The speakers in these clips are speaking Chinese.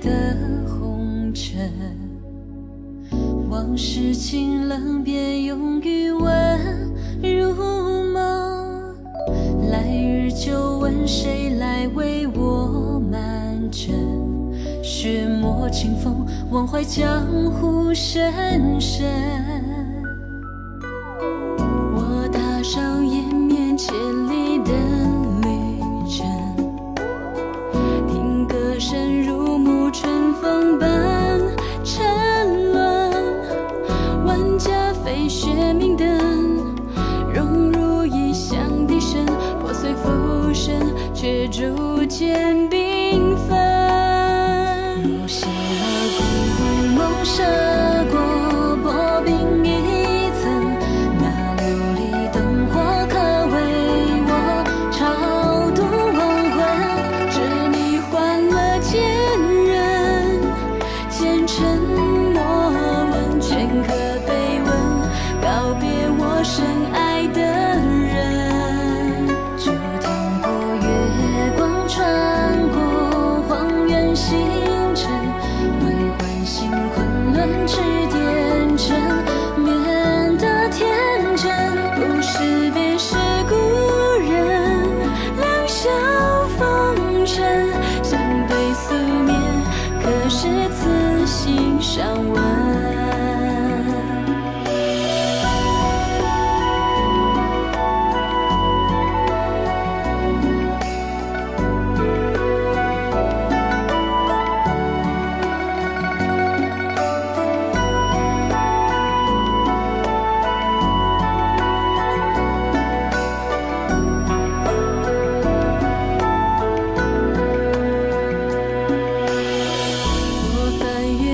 的红尘，往事清冷，别用余温入梦。来日就问谁来为我满枕？雪墨清风，忘怀江湖深深。我踏上延绵千里的却逐渐缤纷，是此心上温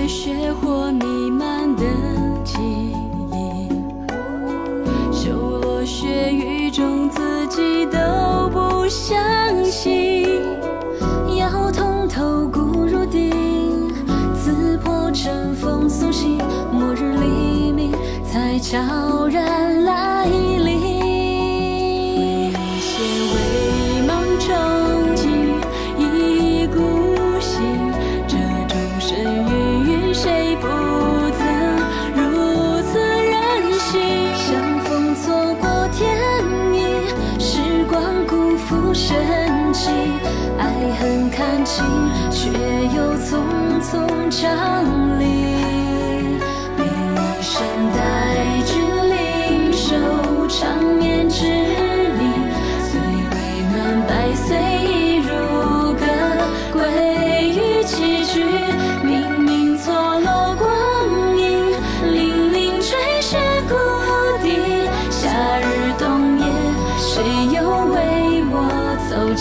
血雪弥漫的记忆，修罗血雨中自己都不相信，要痛透骨如钉，刺破尘封苏醒，末日黎明才悄然。深情，爱恨看清，却又匆匆长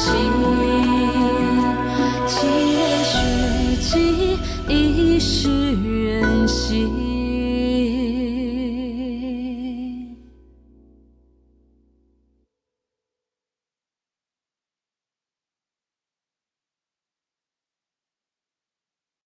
情，七月雪霁，一世人心。